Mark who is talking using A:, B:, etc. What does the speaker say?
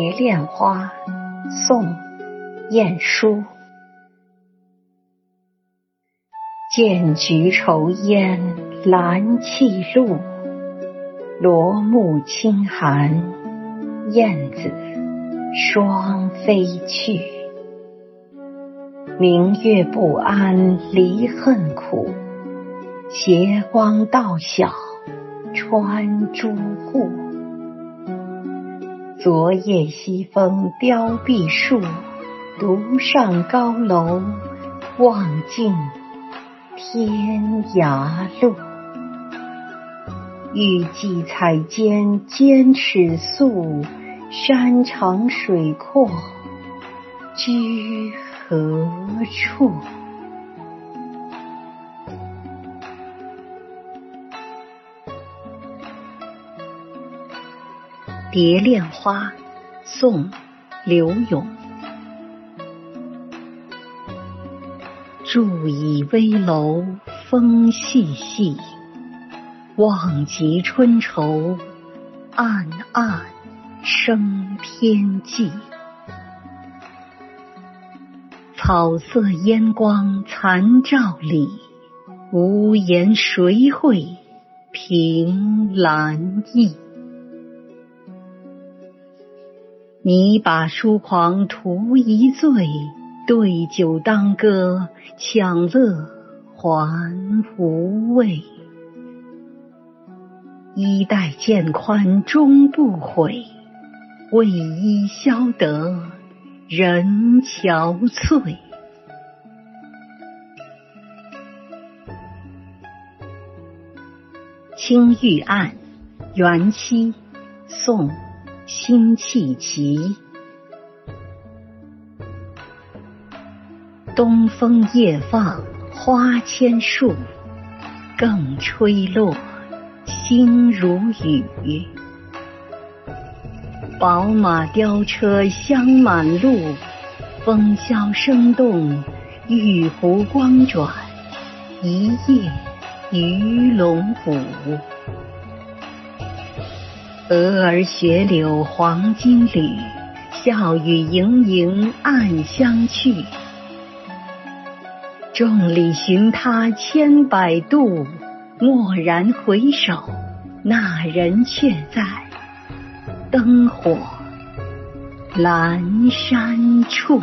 A: 蝶恋花，宋·晏殊。见菊愁烟兰泣露，罗幕轻寒，燕子双飞去。明月不谙离恨苦，斜光到晓穿朱户。昨夜西风凋碧树，独上高楼望尽天涯路。欲寄彩笺兼尺素，山长水阔居何处？
B: 《蝶恋花》宋·柳永。伫倚危楼风细细，望极春愁暗暗生天际。草色烟光残照里，无言谁会凭栏意？拟把书狂图一醉，对酒当歌，享乐还无味。衣带渐宽终不悔，为伊消得人憔悴。
A: 《青玉案·元夕》宋辛弃疾。东风夜放花千树，更吹落，星如雨。宝马雕车香满路，风萧声动，玉壶光转，一夜鱼龙舞。蛾儿雪柳黄金缕，笑语盈盈暗香去。众里寻他千百度，蓦然回首，那人却在，灯火阑珊处。